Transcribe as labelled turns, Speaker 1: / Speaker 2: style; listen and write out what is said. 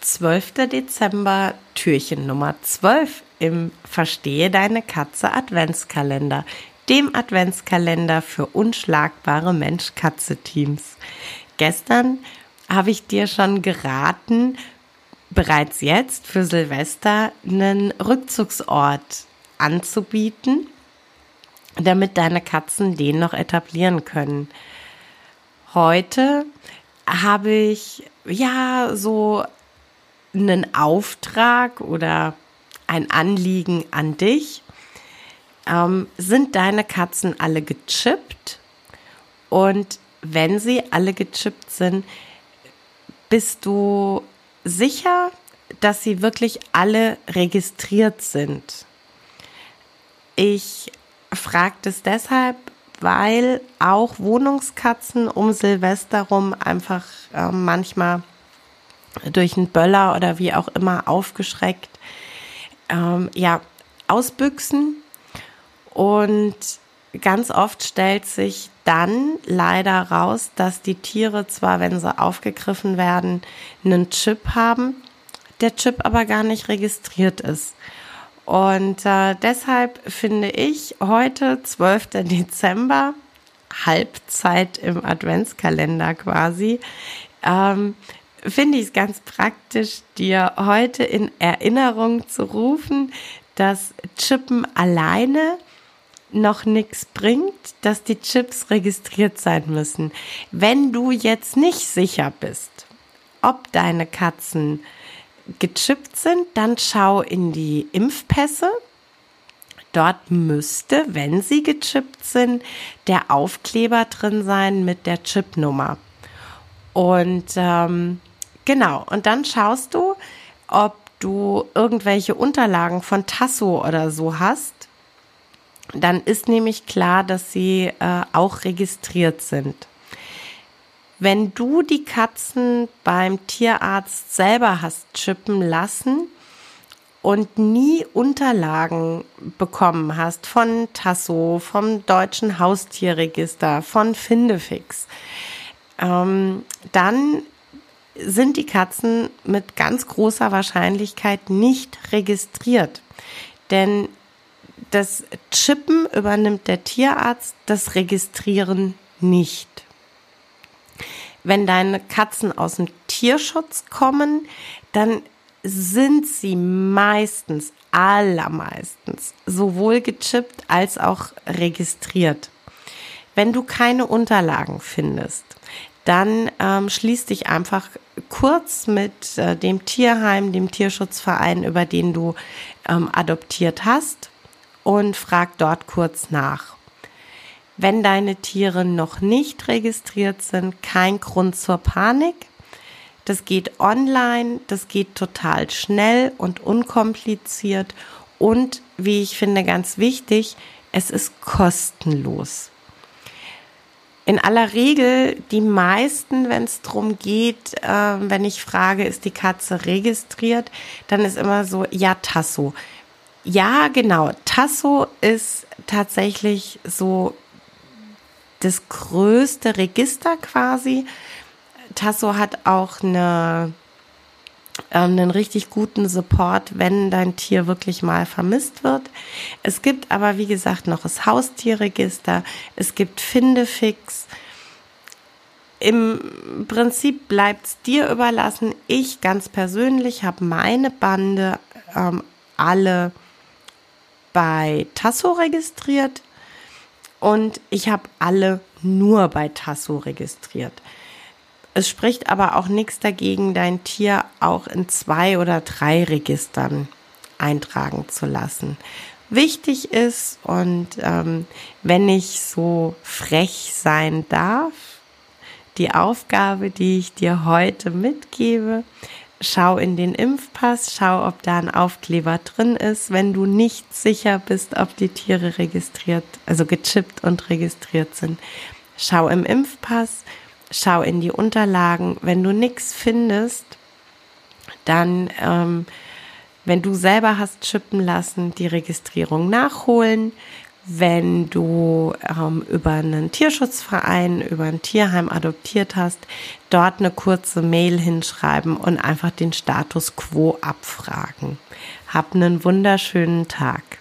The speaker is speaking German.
Speaker 1: 12. Dezember, Türchen Nummer 12 im Verstehe deine Katze Adventskalender, dem Adventskalender für unschlagbare Mensch-Katze-Teams. Gestern habe ich dir schon geraten, bereits jetzt für Silvester einen Rückzugsort anzubieten, damit deine Katzen den noch etablieren können. Heute habe ich ja so einen Auftrag oder ein Anliegen an dich. Ähm, sind deine Katzen alle gechippt? Und wenn sie alle gechippt sind, bist du sicher, dass sie wirklich alle registriert sind? Ich frage das deshalb, weil auch Wohnungskatzen um Silvester rum einfach äh, manchmal durch einen Böller oder wie auch immer aufgeschreckt, ähm, ja, ausbüchsen. Und ganz oft stellt sich dann leider raus, dass die Tiere zwar, wenn sie aufgegriffen werden, einen Chip haben, der Chip aber gar nicht registriert ist. Und äh, deshalb finde ich heute, 12. Dezember, Halbzeit im Adventskalender quasi, ähm, finde ich es ganz praktisch, dir heute in Erinnerung zu rufen, dass Chippen alleine noch nichts bringt, dass die Chips registriert sein müssen. Wenn du jetzt nicht sicher bist, ob deine Katzen gechippt sind, dann schau in die Impfpässe. Dort müsste, wenn sie gechippt sind, der Aufkleber drin sein mit der Chipnummer. Und ähm, Genau, und dann schaust du, ob du irgendwelche Unterlagen von Tasso oder so hast. Dann ist nämlich klar, dass sie äh, auch registriert sind. Wenn du die Katzen beim Tierarzt selber hast chippen lassen und nie Unterlagen bekommen hast von Tasso, vom Deutschen Haustierregister, von Findefix, ähm, dann sind die Katzen mit ganz großer Wahrscheinlichkeit nicht registriert. Denn das Chippen übernimmt der Tierarzt, das Registrieren nicht. Wenn deine Katzen aus dem Tierschutz kommen, dann sind sie meistens, allermeistens, sowohl gechippt als auch registriert. Wenn du keine Unterlagen findest, dann ähm, schließ dich einfach kurz mit äh, dem Tierheim, dem Tierschutzverein, über den du ähm, adoptiert hast und frag dort kurz nach. Wenn deine Tiere noch nicht registriert sind, kein Grund zur Panik. Das geht online, das geht total schnell und unkompliziert und, wie ich finde, ganz wichtig, es ist kostenlos in aller Regel die meisten, wenn es darum geht, äh, wenn ich frage, ist die Katze registriert, dann ist immer so, ja, Tasso. Ja, genau. Tasso ist tatsächlich so das größte Register quasi. Tasso hat auch eine ähm, einen richtig guten Support, wenn dein Tier wirklich mal vermisst wird. Es gibt aber, wie gesagt, noch das Haustierregister, es gibt Findefix. Im Prinzip bleibt es dir überlassen. Ich ganz persönlich habe meine Bande ähm, alle bei Tasso registriert und ich habe alle nur bei Tasso registriert. Es spricht aber auch nichts dagegen, dein Tier auch in zwei oder drei Registern eintragen zu lassen. Wichtig ist, und ähm, wenn ich so frech sein darf, die Aufgabe, die ich dir heute mitgebe, schau in den Impfpass, schau, ob da ein Aufkleber drin ist. Wenn du nicht sicher bist, ob die Tiere registriert, also gechippt und registriert sind, schau im Impfpass schau in die Unterlagen. Wenn du nichts findest, dann, ähm, wenn du selber hast chippen lassen, die Registrierung nachholen. wenn du ähm, über einen Tierschutzverein, über ein Tierheim adoptiert hast, dort eine kurze Mail hinschreiben und einfach den Status quo abfragen. Hab einen wunderschönen Tag.